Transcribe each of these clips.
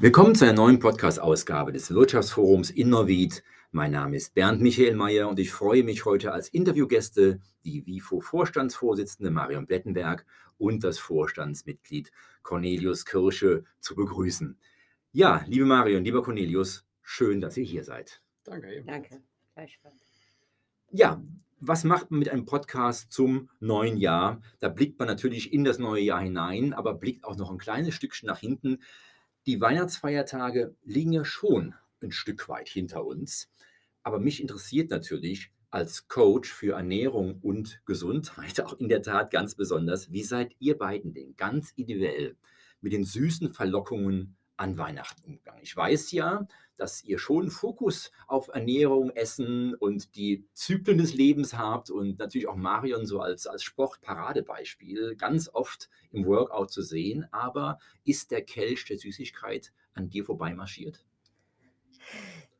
Willkommen zu einer neuen Podcast-Ausgabe des Wirtschaftsforums Innovit. Mein Name ist Bernd Michael Mayer und ich freue mich heute als Interviewgäste die WIFO-Vorstandsvorsitzende Marion Blettenberg und das Vorstandsmitglied Cornelius Kirsche zu begrüßen. Ja, liebe Marion, lieber Cornelius, schön, dass ihr hier seid. Danke. Danke. Ja, was macht man mit einem Podcast zum neuen Jahr? Da blickt man natürlich in das neue Jahr hinein, aber blickt auch noch ein kleines Stückchen nach hinten die Weihnachtsfeiertage liegen ja schon ein Stück weit hinter uns. Aber mich interessiert natürlich als Coach für Ernährung und Gesundheit auch in der Tat ganz besonders, wie seid ihr beiden denn ganz individuell mit den süßen Verlockungen an Weihnachten umgegangen? Ich weiß ja, dass ihr schon Fokus auf Ernährung, Essen und die Zyklen des Lebens habt und natürlich auch Marion so als, als Sportparadebeispiel ganz oft im Workout zu sehen. Aber ist der Kelch der Süßigkeit an dir vorbeimarschiert?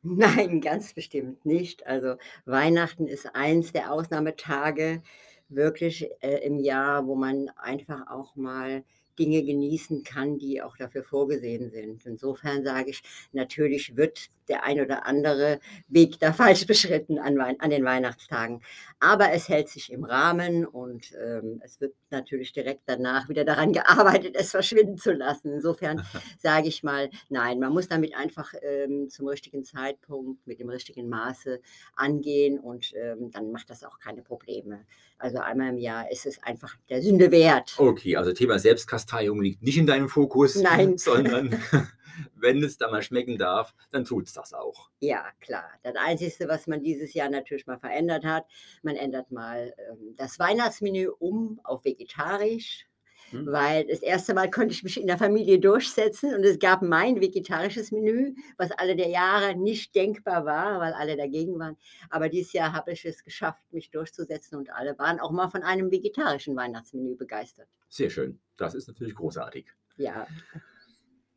Nein, ganz bestimmt nicht. Also Weihnachten ist eins der Ausnahmetage wirklich äh, im Jahr, wo man einfach auch mal Dinge genießen kann, die auch dafür vorgesehen sind. Insofern sage ich, natürlich wird der ein oder andere Weg da falsch beschritten an, an den Weihnachtstagen. Aber es hält sich im Rahmen und ähm, es wird natürlich direkt danach wieder daran gearbeitet, es verschwinden zu lassen. Insofern sage ich mal, nein, man muss damit einfach ähm, zum richtigen Zeitpunkt, mit dem richtigen Maße angehen und ähm, dann macht das auch keine Probleme. Also einmal im Jahr ist es einfach der Sünde wert. Okay, also Thema Selbstkasteiung liegt nicht in deinem Fokus, Nein. sondern wenn es da mal schmecken darf, dann tut es das auch. Ja, klar. Das Einzige, was man dieses Jahr natürlich mal verändert hat, man ändert mal ähm, das Weihnachtsmenü um auf vegetarisch. Hm. Weil das erste Mal konnte ich mich in der Familie durchsetzen und es gab mein vegetarisches Menü, was alle der Jahre nicht denkbar war, weil alle dagegen waren. Aber dieses Jahr habe ich es geschafft, mich durchzusetzen und alle waren auch mal von einem vegetarischen Weihnachtsmenü begeistert. Sehr schön. Das ist natürlich großartig. Ja.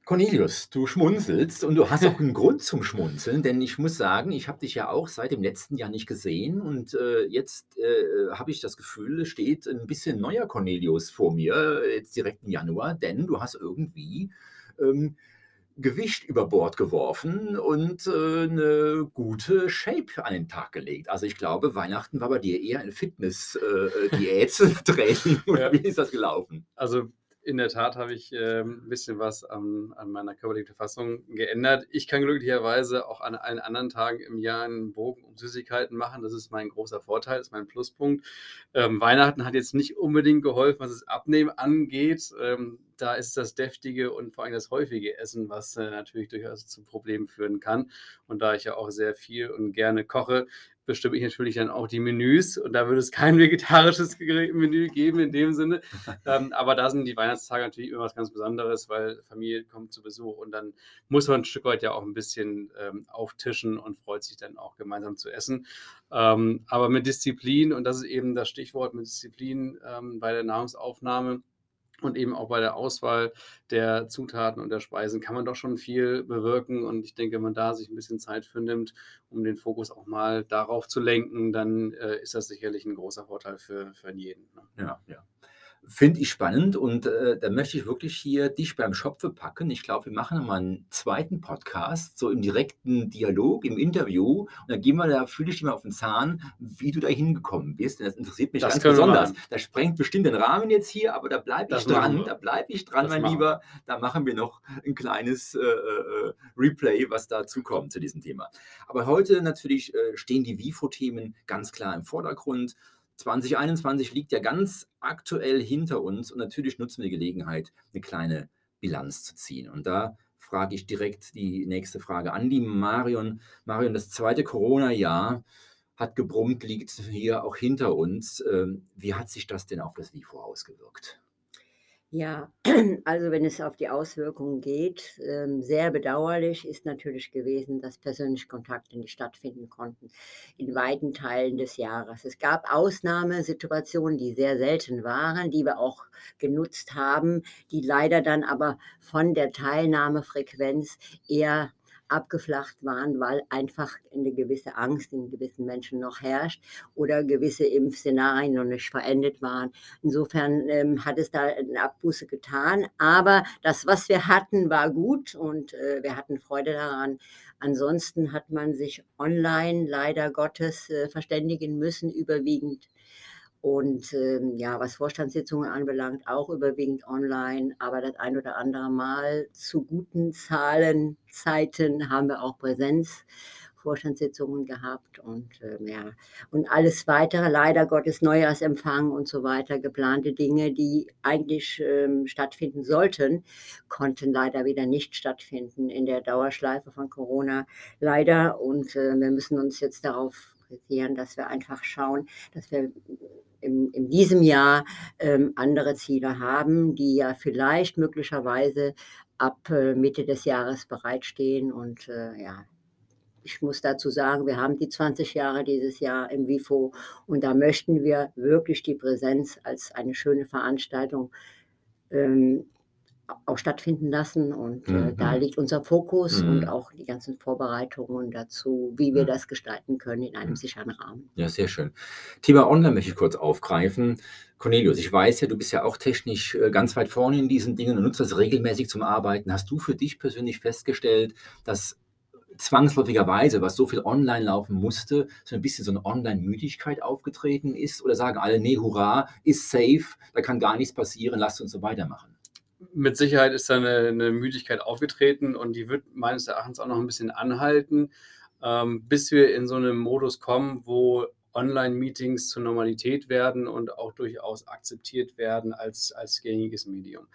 Cornelius, du schmunzelst und du hast auch einen Grund zum Schmunzeln, denn ich muss sagen, ich habe dich ja auch seit dem letzten Jahr nicht gesehen und äh, jetzt äh, habe ich das Gefühl, es steht ein bisschen neuer Cornelius vor mir, jetzt direkt im Januar, denn du hast irgendwie ähm, Gewicht über Bord geworfen und äh, eine gute Shape an den Tag gelegt. Also ich glaube, Weihnachten war bei dir eher ein Fitness-Diät-Training. Äh, ja. Wie ist das gelaufen? Also in der Tat habe ich äh, ein bisschen was an, an meiner körperlichen Verfassung geändert. Ich kann glücklicherweise auch an allen anderen Tagen im Jahr einen Bogen um Süßigkeiten machen. Das ist mein großer Vorteil, ist mein Pluspunkt. Ähm, Weihnachten hat jetzt nicht unbedingt geholfen, was das Abnehmen angeht. Ähm, da ist das deftige und vor allem das häufige Essen, was äh, natürlich durchaus zu Problemen führen kann. Und da ich ja auch sehr viel und gerne koche, bestimme ich natürlich dann auch die Menüs und da würde es kein vegetarisches Menü geben in dem Sinne. ähm, aber da sind die Weihnachtstage natürlich immer was ganz Besonderes, weil Familie kommt zu Besuch und dann muss man ein Stück weit ja auch ein bisschen ähm, auftischen und freut sich dann auch gemeinsam zu essen. Ähm, aber mit Disziplin, und das ist eben das Stichwort mit Disziplin ähm, bei der Nahrungsaufnahme, und eben auch bei der Auswahl der Zutaten und der Speisen kann man doch schon viel bewirken. Und ich denke, wenn man da sich ein bisschen Zeit für nimmt, um den Fokus auch mal darauf zu lenken, dann äh, ist das sicherlich ein großer Vorteil für, für jeden. Ne? Ja, ja. Finde ich spannend und äh, da möchte ich wirklich hier dich beim Schopfe packen. Ich glaube, wir machen mal einen zweiten Podcast, so im direkten Dialog, im Interview. Und dann gehen wir da, fühle ich dich mal auf den Zahn, wie du da hingekommen bist. Denn das interessiert mich das ganz besonders. Das sprengt bestimmt den Rahmen jetzt hier, aber da bleibe ich dran. Da bleibe ich dran, das mein Lieber. Da machen wir noch ein kleines äh, äh, Replay, was dazu kommt zu diesem Thema. Aber heute natürlich äh, stehen die WIFO-Themen ganz klar im Vordergrund. 2021 liegt ja ganz aktuell hinter uns und natürlich nutzen wir die Gelegenheit, eine kleine Bilanz zu ziehen. Und da frage ich direkt die nächste Frage an die Marion. Marion, das zweite Corona-Jahr hat gebrummt, liegt hier auch hinter uns. Ähm, wie hat sich das denn auf das WIFO ausgewirkt? Ja, also wenn es auf die Auswirkungen geht, ähm, sehr bedauerlich ist natürlich gewesen, dass persönliche Kontakte nicht stattfinden konnten in weiten Teilen des Jahres. Es gab Ausnahmesituationen, die sehr selten waren, die wir auch genutzt haben, die leider dann aber von der Teilnahmefrequenz eher abgeflacht waren, weil einfach eine gewisse Angst in gewissen Menschen noch herrscht oder gewisse Impfszenarien noch nicht verendet waren. Insofern ähm, hat es da eine Abbuße getan. Aber das, was wir hatten, war gut und äh, wir hatten Freude daran. Ansonsten hat man sich online leider Gottes äh, verständigen müssen, überwiegend und ähm, ja, was Vorstandssitzungen anbelangt, auch überwiegend online. Aber das ein oder andere Mal zu guten Zahlen, Zeiten haben wir auch Präsenz. Vorstandssitzungen gehabt und ähm, ja und alles weitere leider Gottes Neujahrsempfang und so weiter geplante Dinge, die eigentlich ähm, stattfinden sollten, konnten leider wieder nicht stattfinden in der Dauerschleife von Corona leider und äh, wir müssen uns jetzt darauf fokussieren, dass wir einfach schauen, dass wir in, in diesem Jahr ähm, andere Ziele haben, die ja vielleicht möglicherweise ab äh, Mitte des Jahres bereitstehen. Und äh, ja, ich muss dazu sagen, wir haben die 20 Jahre dieses Jahr im WIFO und da möchten wir wirklich die Präsenz als eine schöne Veranstaltung ähm, auch stattfinden lassen. Und äh, mhm. da liegt unser Fokus mhm. und auch die ganzen Vorbereitungen dazu, wie wir mhm. das gestalten können in einem mhm. sicheren Rahmen. Ja, sehr schön. Thema Online möchte ich kurz aufgreifen. Cornelius, ich weiß ja, du bist ja auch technisch äh, ganz weit vorne in diesen Dingen und nutzt das regelmäßig zum Arbeiten. Hast du für dich persönlich festgestellt, dass zwangsläufigerweise, was so viel online laufen musste, so ein bisschen so eine Online-Müdigkeit aufgetreten ist? Oder sagen alle, nee, hurra, ist safe, da kann gar nichts passieren, lasst uns so weitermachen? Mit Sicherheit ist da eine, eine, Müdigkeit aufgetreten und die wird meines Erachtens auch noch ein bisschen anhalten, ähm, bis wir in so einen Modus kommen, wo Online-Meetings zur Normalität werden und auch durchaus akzeptiert werden als, als gängiges Medium.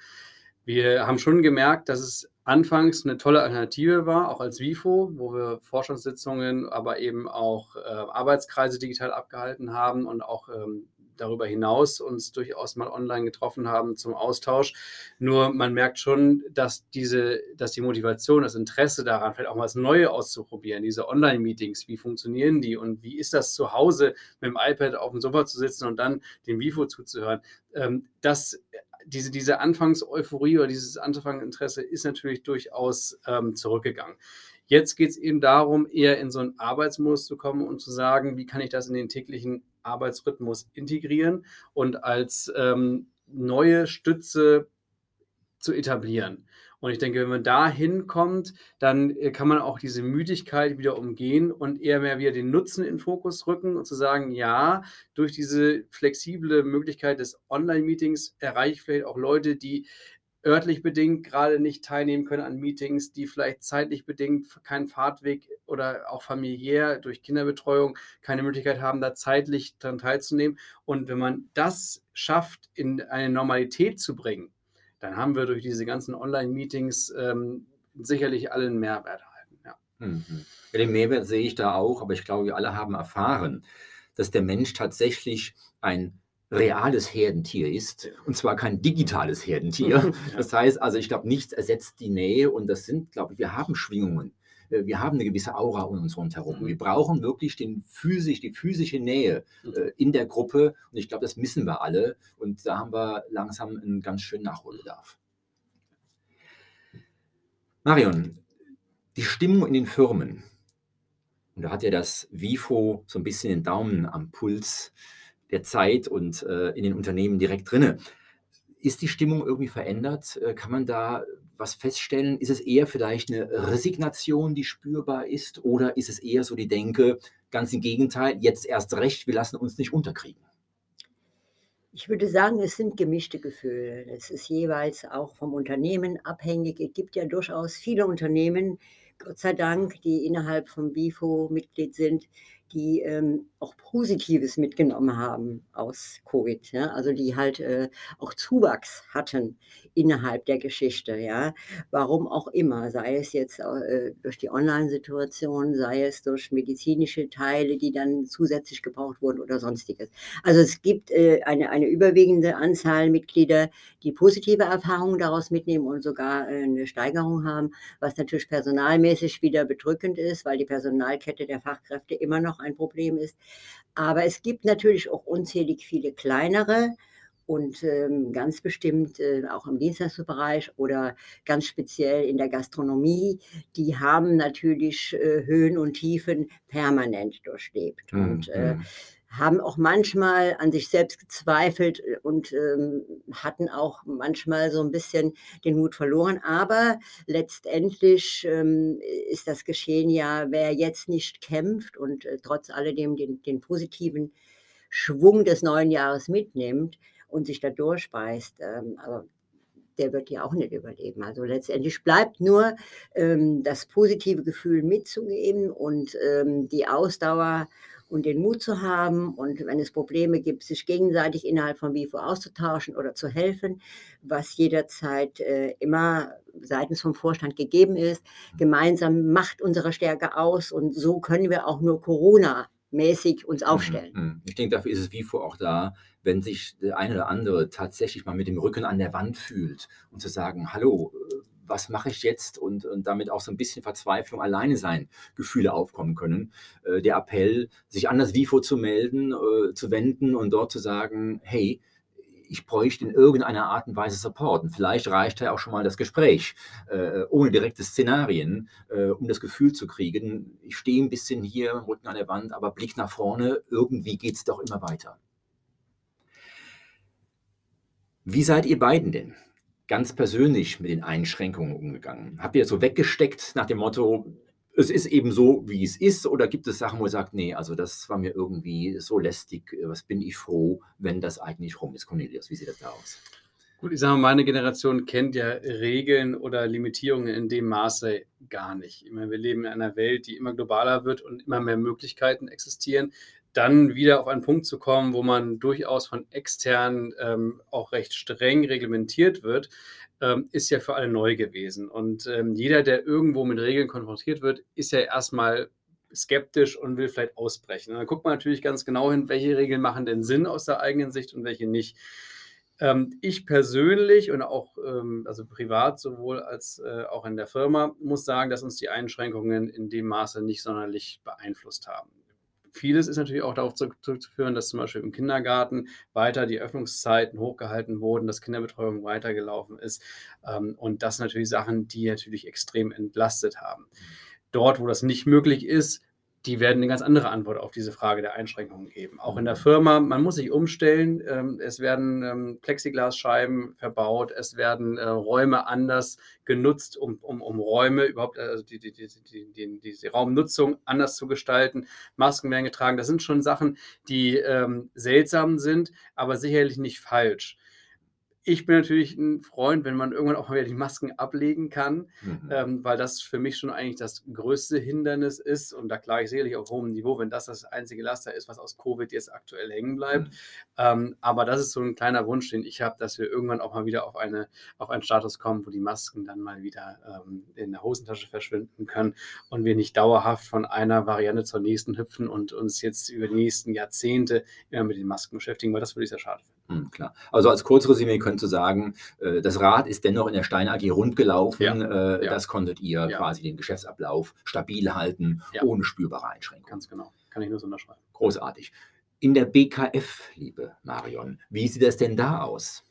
Wir haben schon gemerkt, dass es anfangs eine tolle Alternative war, auch als WIFO, wo wir Forschungssitzungen, aber eben auch äh, Arbeitskreise digital abgehalten haben und auch ähm, darüber hinaus uns durchaus mal online getroffen haben zum Austausch. Nur man merkt schon, dass diese, dass die Motivation, das Interesse daran, vielleicht auch mal das Neue auszuprobieren, diese Online-Meetings, wie funktionieren die und wie ist das zu Hause mit dem iPad auf dem Sofa zu sitzen und dann dem WIFO zuzuhören, ähm, das diese, diese Anfangseuphorie oder dieses Anfangsinteresse ist natürlich durchaus ähm, zurückgegangen. Jetzt geht es eben darum, eher in so einen Arbeitsmodus zu kommen und zu sagen, wie kann ich das in den täglichen Arbeitsrhythmus integrieren und als ähm, neue Stütze zu etablieren. Und ich denke, wenn man da hinkommt, dann äh, kann man auch diese Müdigkeit wieder umgehen und eher mehr wieder den Nutzen in den Fokus rücken und zu sagen, ja, durch diese flexible Möglichkeit des Online-Meetings erreiche ich vielleicht auch Leute, die örtlich bedingt gerade nicht teilnehmen können an Meetings, die vielleicht zeitlich bedingt keinen Fahrtweg oder auch familiär durch Kinderbetreuung keine Möglichkeit haben, da zeitlich daran teilzunehmen. Und wenn man das schafft, in eine Normalität zu bringen, dann haben wir durch diese ganzen Online-Meetings ähm, sicherlich allen Mehrwert erhalten. Ja. Mhm. den Mehrwert sehe ich da auch, aber ich glaube, wir alle haben erfahren, dass der Mensch tatsächlich ein reales Herdentier ist und zwar kein digitales Herdentier. Das heißt also, ich glaube, nichts ersetzt die Nähe und das sind, glaube ich, wir haben Schwingungen. Äh, wir haben eine gewisse Aura um uns rundherum. Wir brauchen wirklich den physisch, die physische Nähe äh, in der Gruppe und ich glaube, das missen wir alle und da haben wir langsam einen ganz schönen Nachholbedarf. Marion, die Stimmung in den Firmen. Und da hat ja das WIFO so ein bisschen den Daumen am Puls der Zeit und äh, in den Unternehmen direkt drinne. Ist die Stimmung irgendwie verändert? Äh, kann man da was feststellen? Ist es eher vielleicht eine Resignation, die spürbar ist? Oder ist es eher so die Denke, ganz im Gegenteil, jetzt erst recht, wir lassen uns nicht unterkriegen? Ich würde sagen, es sind gemischte Gefühle. Es ist jeweils auch vom Unternehmen abhängig. Es gibt ja durchaus viele Unternehmen, Gott sei Dank, die innerhalb vom BIFO Mitglied sind, die ähm, auch Positives mitgenommen haben aus Covid, ja? also die halt äh, auch Zuwachs hatten innerhalb der Geschichte, ja, warum auch immer, sei es jetzt äh, durch die Online-Situation, sei es durch medizinische Teile, die dann zusätzlich gebraucht wurden oder sonstiges. Also es gibt äh, eine, eine überwiegende Anzahl Mitglieder, die positive Erfahrungen daraus mitnehmen und sogar äh, eine Steigerung haben, was natürlich personalmäßig wieder bedrückend ist, weil die Personalkette der Fachkräfte immer noch ein Problem ist. Aber es gibt natürlich auch unzählig viele kleinere und ähm, ganz bestimmt äh, auch im Dienstleistungsbereich oder ganz speziell in der Gastronomie, die haben natürlich äh, Höhen und Tiefen permanent durchlebt. Mhm. Und äh, hm haben auch manchmal an sich selbst gezweifelt äh, und ähm, hatten auch manchmal so ein bisschen den Mut verloren. Aber letztendlich ähm, ist das Geschehen ja, wer jetzt nicht kämpft und äh, trotz alledem den, den positiven Schwung des neuen Jahres mitnimmt und sich da durchbeißt, ähm, aber der wird ja auch nicht überleben. Also letztendlich bleibt nur ähm, das positive Gefühl mitzugeben und ähm, die Ausdauer und den Mut zu haben und wenn es Probleme gibt, sich gegenseitig innerhalb von WIFO auszutauschen oder zu helfen, was jederzeit äh, immer seitens vom Vorstand gegeben ist. Gemeinsam macht unsere Stärke aus und so können wir auch nur Corona mäßig uns mhm, aufstellen. Mhm. Ich denke, dafür ist es WIFO auch da, wenn sich der eine oder andere tatsächlich mal mit dem Rücken an der Wand fühlt und zu sagen, hallo, was mache ich jetzt und, und damit auch so ein bisschen Verzweiflung, alleine sein, Gefühle aufkommen können. Äh, der Appell, sich an das WIFO zu melden, äh, zu wenden und dort zu sagen, hey, ich bräuchte in irgendeiner Art und Weise Support. Und vielleicht reicht ja auch schon mal das Gespräch, äh, ohne direkte Szenarien, äh, um das Gefühl zu kriegen, ich stehe ein bisschen hier, Rücken an der Wand, aber Blick nach vorne, irgendwie geht es doch immer weiter. Wie seid ihr beiden denn? Ganz persönlich mit den Einschränkungen umgegangen? Habt ihr so weggesteckt nach dem Motto, es ist eben so, wie es ist, oder gibt es Sachen, wo ihr sagt, nee, also das war mir irgendwie so lästig, was bin ich froh, wenn das eigentlich rum ist? Cornelius, wie sieht das da aus? Gut, ich sage mal, meine Generation kennt ja Regeln oder Limitierungen in dem Maße gar nicht. Ich meine, wir leben in einer Welt, die immer globaler wird und immer mehr Möglichkeiten existieren dann wieder auf einen Punkt zu kommen, wo man durchaus von extern ähm, auch recht streng reglementiert wird, ähm, ist ja für alle neu gewesen. Und ähm, jeder, der irgendwo mit Regeln konfrontiert wird, ist ja erstmal skeptisch und will vielleicht ausbrechen. Und dann guckt man natürlich ganz genau hin, welche Regeln machen denn Sinn aus der eigenen Sicht und welche nicht. Ähm, ich persönlich und auch ähm, also privat sowohl als äh, auch in der Firma muss sagen, dass uns die Einschränkungen in dem Maße nicht sonderlich beeinflusst haben. Vieles ist natürlich auch darauf zurückzuführen, dass zum Beispiel im Kindergarten weiter die Öffnungszeiten hochgehalten wurden, dass Kinderbetreuung weitergelaufen ist ähm, und das natürlich Sachen, die natürlich extrem entlastet haben. Dort, wo das nicht möglich ist, die werden eine ganz andere Antwort auf diese Frage der Einschränkungen geben. Auch in der Firma, man muss sich umstellen. Ähm, es werden ähm, Plexiglasscheiben verbaut, es werden äh, Räume anders genutzt, um, um, um Räume überhaupt, also die, die, die, die, die Raumnutzung anders zu gestalten. Masken werden getragen. Das sind schon Sachen, die ähm, seltsam sind, aber sicherlich nicht falsch. Ich bin natürlich ein Freund, wenn man irgendwann auch mal wieder die Masken ablegen kann, mhm. ähm, weil das für mich schon eigentlich das größte Hindernis ist. Und da klage ich sicherlich auf hohem Niveau, wenn das das einzige Laster ist, was aus Covid jetzt aktuell hängen bleibt. Mhm. Ähm, aber das ist so ein kleiner Wunsch, den ich habe, dass wir irgendwann auch mal wieder auf, eine, auf einen Status kommen, wo die Masken dann mal wieder ähm, in der Hosentasche verschwinden können und wir nicht dauerhaft von einer Variante zur nächsten hüpfen und uns jetzt über die nächsten Jahrzehnte immer mit den Masken beschäftigen, weil das würde ich sehr schade finden. Hm, klar. Also als Kurzresümee könnt ihr sagen, äh, das Rad ist dennoch in der Stein AG rund gelaufen. Ja, äh, ja. Das konntet ihr ja. quasi den Geschäftsablauf stabil halten, ohne spürbare Einschränkungen. Ganz genau. Kann ich nur so unterschreiben. Großartig. In der BKF, liebe Marion, wie sieht das denn da aus?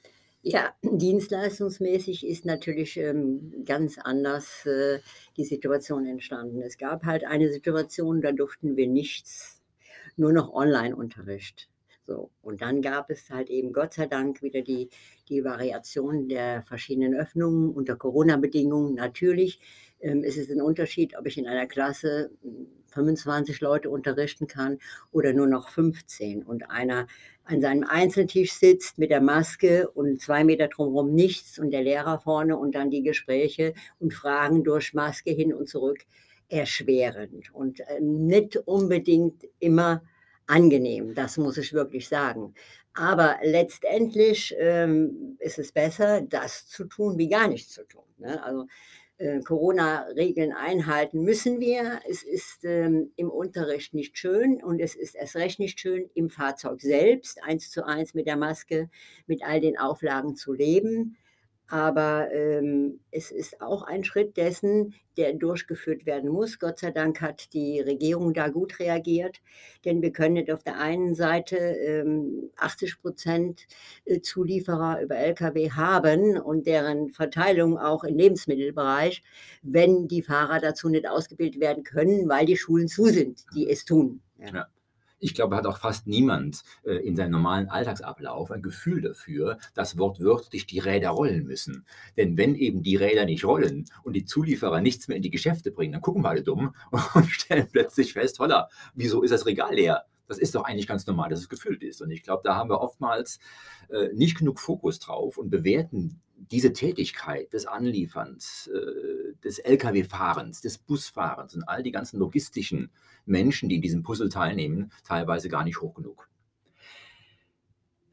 Ja, dienstleistungsmäßig ist natürlich ähm, ganz anders äh, die Situation entstanden. Es gab halt eine Situation, da durften wir nichts, nur noch Online-Unterricht. So. Und dann gab es halt eben Gott sei Dank wieder die, die Variation der verschiedenen Öffnungen unter Corona-Bedingungen. Natürlich ähm, ist es ein Unterschied, ob ich in einer Klasse 25 hm, Leute unterrichten kann oder nur noch 15 und einer an seinem Einzeltisch sitzt mit der Maske und zwei Meter drumherum nichts und der Lehrer vorne und dann die Gespräche und Fragen durch Maske hin und zurück erschwerend und äh, nicht unbedingt immer angenehm, das muss ich wirklich sagen. Aber letztendlich ähm, ist es besser, das zu tun, wie gar nichts zu tun. Ne? Also äh, Corona-Regeln einhalten müssen wir. Es ist ähm, im Unterricht nicht schön und es ist erst recht nicht schön, im Fahrzeug selbst eins zu eins mit der Maske, mit all den Auflagen zu leben. Aber ähm, es ist auch ein Schritt dessen, der durchgeführt werden muss. Gott sei Dank hat die Regierung da gut reagiert, denn wir können nicht auf der einen Seite ähm, 80 Prozent äh, Zulieferer über Lkw haben und deren Verteilung auch im Lebensmittelbereich, wenn die Fahrer dazu nicht ausgebildet werden können, weil die Schulen zu sind, die es tun. Ja. Ja ich glaube, hat auch fast niemand äh, in seinem normalen Alltagsablauf ein Gefühl dafür, dass wortwörtlich die Räder rollen müssen. Denn wenn eben die Räder nicht rollen und die Zulieferer nichts mehr in die Geschäfte bringen, dann gucken wir alle dumm und stellen plötzlich fest, holla, wieso ist das Regal leer? Das ist doch eigentlich ganz normal, dass es gefüllt ist. Und ich glaube, da haben wir oftmals äh, nicht genug Fokus drauf und bewerten diese Tätigkeit des Anlieferns, äh, des Lkw-Fahrens, des Busfahrens und all die ganzen logistischen Menschen, die in diesem Puzzle teilnehmen, teilweise gar nicht hoch genug.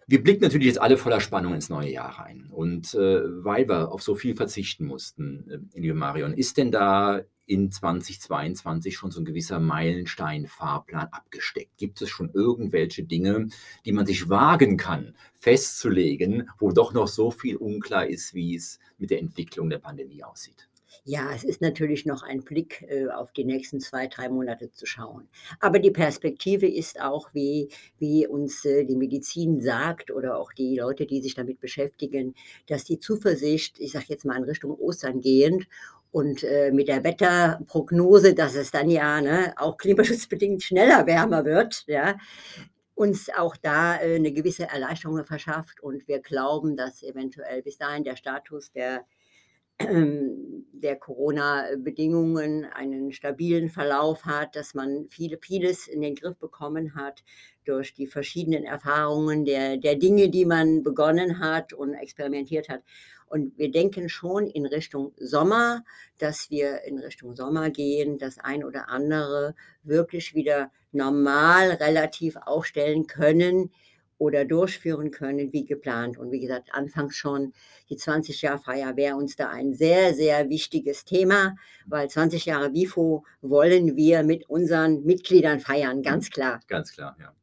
Wir blicken natürlich jetzt alle voller Spannung ins neue Jahr rein. Und äh, weil wir auf so viel verzichten mussten, äh, liebe Marion, ist denn da in 2022 schon so ein gewisser Meilenstein-Fahrplan abgesteckt? Gibt es schon irgendwelche Dinge, die man sich wagen kann, festzulegen, wo doch noch so viel unklar ist, wie es mit der Entwicklung der Pandemie aussieht? Ja, es ist natürlich noch ein Blick äh, auf die nächsten zwei, drei Monate zu schauen. Aber die Perspektive ist auch, wie, wie uns äh, die Medizin sagt oder auch die Leute, die sich damit beschäftigen, dass die Zuversicht, ich sage jetzt mal in Richtung Ostern gehend und äh, mit der Wetterprognose, dass es dann ja ne, auch klimaschutzbedingt schneller wärmer wird, ja, uns auch da äh, eine gewisse Erleichterung verschafft. Und wir glauben, dass eventuell bis dahin der Status der der Corona-Bedingungen einen stabilen Verlauf hat, dass man viele, vieles in den Griff bekommen hat durch die verschiedenen Erfahrungen der, der Dinge, die man begonnen hat und experimentiert hat. Und wir denken schon in Richtung Sommer, dass wir in Richtung Sommer gehen, das ein oder andere wirklich wieder normal relativ aufstellen können oder durchführen können wie geplant. Und wie gesagt, anfangs schon die 20-Jahr-Feier wäre uns da ein sehr, sehr wichtiges Thema, weil 20 Jahre WIFO wollen wir mit unseren Mitgliedern feiern, ganz klar. Ganz klar, ja.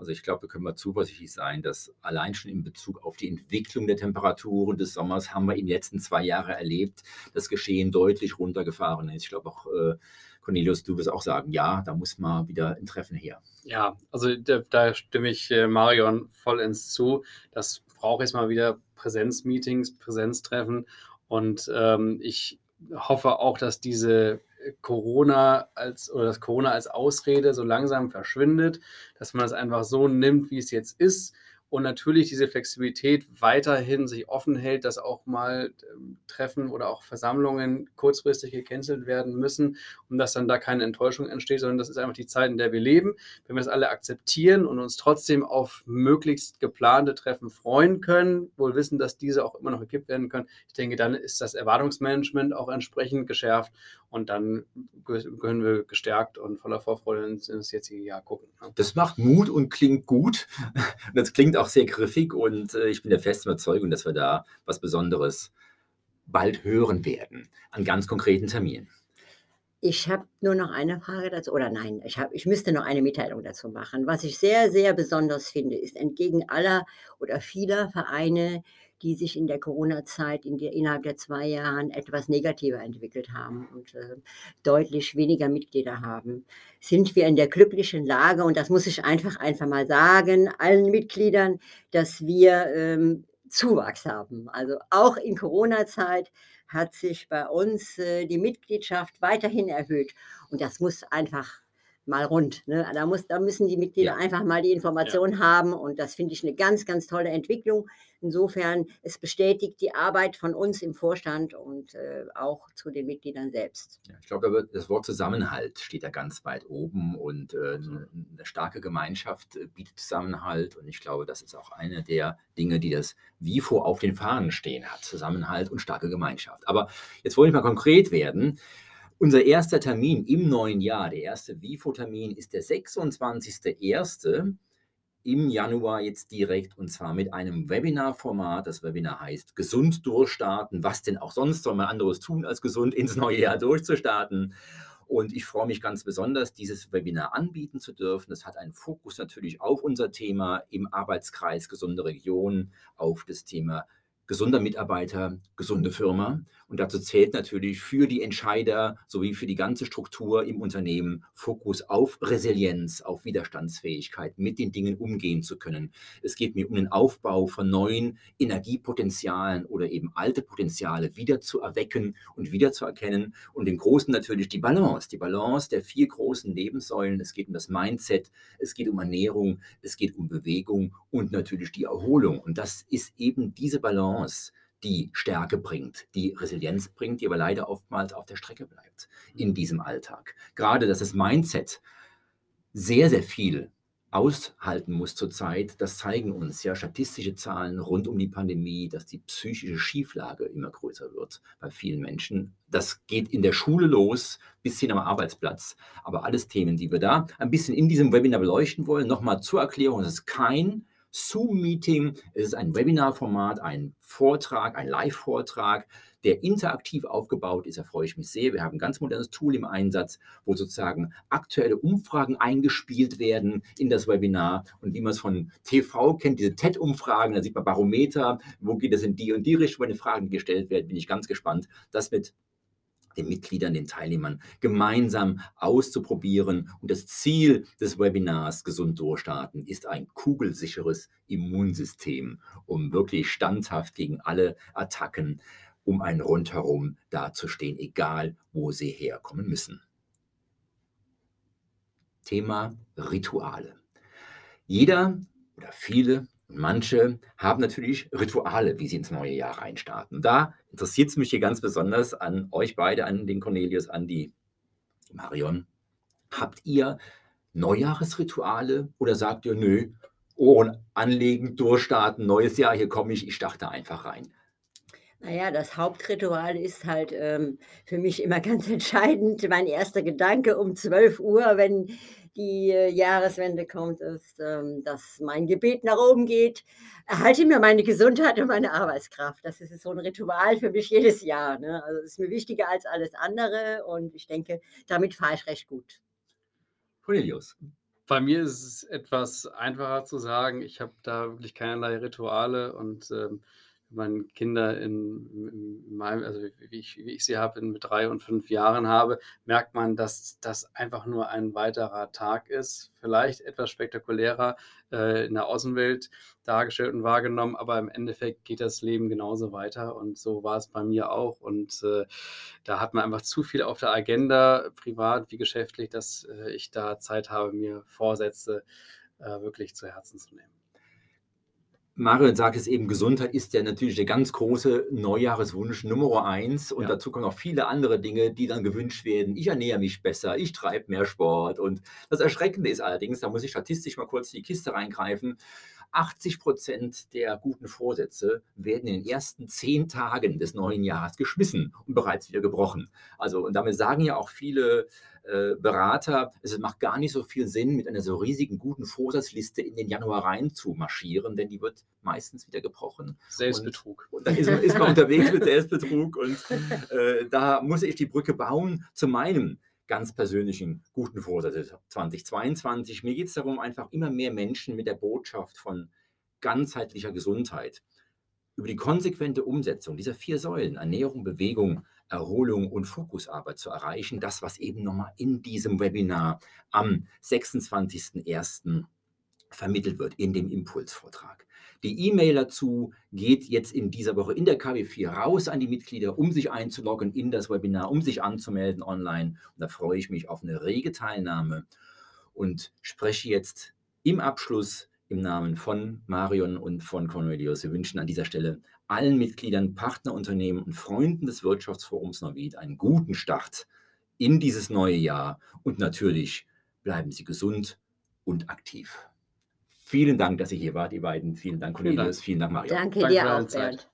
Also ich glaube, wir können mal zuversichtlich sein, dass allein schon in Bezug auf die Entwicklung der Temperaturen des Sommers haben wir in den letzten zwei Jahren erlebt, das Geschehen deutlich runtergefahren ist. Ich glaube auch äh, Cornelius, du wirst auch sagen, ja, da muss mal wieder ein Treffen her. Ja, also da, da stimme ich äh, Marion vollends zu. Das braucht jetzt mal wieder Präsenzmeetings, Präsenztreffen. Und ähm, ich hoffe auch, dass diese Corona als oder das Corona als Ausrede so langsam verschwindet, dass man das einfach so nimmt, wie es jetzt ist und natürlich diese Flexibilität weiterhin sich offen hält, dass auch mal ähm, Treffen oder auch Versammlungen kurzfristig gecancelt werden müssen und dass dann da keine Enttäuschung entsteht, sondern das ist einfach die Zeit, in der wir leben. Wenn wir das alle akzeptieren und uns trotzdem auf möglichst geplante Treffen freuen können, wohl wissen, dass diese auch immer noch gekippt werden können, ich denke, dann ist das Erwartungsmanagement auch entsprechend geschärft und dann können wir gestärkt und voller Vorfreude ins, jetzige Jahr gucken. Ne? Das macht Mut und klingt gut. Das klingt auch sehr griffig und äh, ich bin der festen Überzeugung, dass wir da was Besonderes bald hören werden an ganz konkreten Terminen. Ich habe nur noch eine Frage dazu, oder nein, ich, hab, ich müsste noch eine Mitteilung dazu machen. Was ich sehr, sehr besonders finde, ist entgegen aller oder vieler Vereine, die sich in der Corona-Zeit in innerhalb der zwei Jahren etwas negativer entwickelt haben und äh, deutlich weniger Mitglieder haben, sind wir in der glücklichen Lage, und das muss ich einfach einfach mal sagen, allen Mitgliedern, dass wir ähm, Zuwachs haben. Also auch in Corona-Zeit hat sich bei uns äh, die Mitgliedschaft weiterhin erhöht. Und das muss einfach mal rund. Ne? Da, muss, da müssen die Mitglieder ja. einfach mal die Information ja. haben und das finde ich eine ganz, ganz tolle Entwicklung. Insofern, es bestätigt die Arbeit von uns im Vorstand und äh, auch zu den Mitgliedern selbst. Ja, ich glaube, das Wort Zusammenhalt steht da ganz weit oben und äh, eine starke Gemeinschaft äh, bietet Zusammenhalt und ich glaube, das ist auch eine der Dinge, die das WIFO auf den Fahnen stehen hat. Zusammenhalt und starke Gemeinschaft. Aber jetzt wollte ich mal konkret werden. Unser erster Termin im neuen Jahr, der erste WIFO-Termin, ist der 26.01. im Januar jetzt direkt und zwar mit einem Webinar-Format. Das Webinar heißt Gesund durchstarten. Was denn auch sonst soll man anderes tun, als gesund ins neue Jahr durchzustarten? Und ich freue mich ganz besonders, dieses Webinar anbieten zu dürfen. Das hat einen Fokus natürlich auf unser Thema im Arbeitskreis Gesunde Region, auf das Thema gesunder Mitarbeiter, gesunde Firma. Und dazu zählt natürlich für die Entscheider sowie für die ganze Struktur im Unternehmen Fokus auf Resilienz, auf Widerstandsfähigkeit, mit den Dingen umgehen zu können. Es geht mir um den Aufbau von neuen Energiepotenzialen oder eben alte Potenziale wieder zu erwecken und wieder zu erkennen. Und im Großen natürlich die Balance, die Balance der vier großen Nebensäulen. Es geht um das Mindset, es geht um Ernährung, es geht um Bewegung und natürlich die Erholung. Und das ist eben diese Balance, die Stärke bringt, die Resilienz bringt, die aber leider oftmals auf der Strecke bleibt in diesem Alltag. Gerade, dass das Mindset sehr, sehr viel aushalten muss zurzeit, das zeigen uns ja statistische Zahlen rund um die Pandemie, dass die psychische Schieflage immer größer wird bei vielen Menschen. Das geht in der Schule los bis hin am Arbeitsplatz. Aber alles Themen, die wir da ein bisschen in diesem Webinar beleuchten wollen. Nochmal zur Erklärung, es ist kein Zoom-Meeting. Es ist ein Webinarformat, ein Vortrag, ein Live-Vortrag, der interaktiv aufgebaut ist. Da freue ich mich sehr. Wir haben ein ganz modernes Tool im Einsatz, wo sozusagen aktuelle Umfragen eingespielt werden in das Webinar. Und wie man es von TV kennt, diese TED-Umfragen, da sieht man Barometer, wo geht es in die und die Richtung, wenn Fragen gestellt werden, bin ich ganz gespannt. Das mit den Mitgliedern, den Teilnehmern gemeinsam auszuprobieren. Und das Ziel des Webinars Gesund durchstarten ist ein kugelsicheres Immunsystem, um wirklich standhaft gegen alle Attacken um ein rundherum dazustehen, egal wo sie herkommen müssen. Thema Rituale. Jeder oder viele Manche haben natürlich Rituale, wie sie ins neue Jahr reinstarten. Da interessiert es mich hier ganz besonders an euch beide, an den Cornelius, an die Marion. Habt ihr Neujahresrituale oder sagt ihr, nö, Ohren anlegen, durchstarten, neues Jahr, hier komme ich, ich starte einfach rein? Naja, das Hauptritual ist halt ähm, für mich immer ganz entscheidend. Mein erster Gedanke um 12 Uhr, wenn die äh, Jahreswende kommt, ist, ähm, dass mein Gebet nach oben geht. Erhalte mir meine Gesundheit und meine Arbeitskraft. Das ist so ein Ritual für mich jedes Jahr. Ne? Also es ist mir wichtiger als alles andere und ich denke, damit fahre ich recht gut. Cornelius. Bei mir ist es etwas einfacher zu sagen, ich habe da wirklich keinerlei Rituale und ähm, meine Kinder in, in meinem, also wie ich, wie ich sie habe, mit drei und fünf Jahren habe, merkt man, dass das einfach nur ein weiterer Tag ist. Vielleicht etwas spektakulärer äh, in der Außenwelt dargestellt und wahrgenommen, aber im Endeffekt geht das Leben genauso weiter und so war es bei mir auch. Und äh, da hat man einfach zu viel auf der Agenda, privat wie geschäftlich, dass äh, ich da Zeit habe, mir Vorsätze äh, wirklich zu Herzen zu nehmen. Marion sagt es eben, Gesundheit ist ja natürlich der ganz große Neujahreswunsch Nummer eins. Und ja. dazu kommen auch viele andere Dinge, die dann gewünscht werden. Ich ernähre mich besser, ich treibe mehr Sport. Und das Erschreckende ist allerdings, da muss ich statistisch mal kurz in die Kiste reingreifen, 80 Prozent der guten Vorsätze werden in den ersten zehn Tagen des neuen Jahres geschmissen und bereits wieder gebrochen. Also, und damit sagen ja auch viele äh, Berater, es macht gar nicht so viel Sinn, mit einer so riesigen guten Vorsatzliste in den Januar rein zu marschieren, denn die wird meistens wieder gebrochen. Selbstbetrug. Und, und dann ist, ist, man unterwegs mit Selbstbetrug und äh, da muss ich die Brücke bauen zu meinem ganz persönlichen guten Vorsatz 2022. Mir geht es darum, einfach immer mehr Menschen mit der Botschaft von ganzheitlicher Gesundheit über die konsequente Umsetzung dieser vier Säulen, Ernährung, Bewegung, Erholung und Fokusarbeit zu erreichen. Das, was eben nochmal in diesem Webinar am 26.01. vermittelt wird, in dem Impulsvortrag. Die E-Mail dazu geht jetzt in dieser Woche in der KW4 raus an die Mitglieder, um sich einzuloggen in das Webinar, um sich anzumelden online. Und da freue ich mich auf eine rege Teilnahme und spreche jetzt im Abschluss im Namen von Marion und von Cornelius. Wir wünschen an dieser Stelle allen Mitgliedern, Partnerunternehmen und Freunden des Wirtschaftsforums Neuwied einen guten Start in dieses neue Jahr und natürlich bleiben Sie gesund und aktiv. Vielen Dank, dass ihr hier wart, ihr beiden. Vielen Dank, Cornelius. Vielen Dank, Mario. Danke, Danke dir auch, Bernd.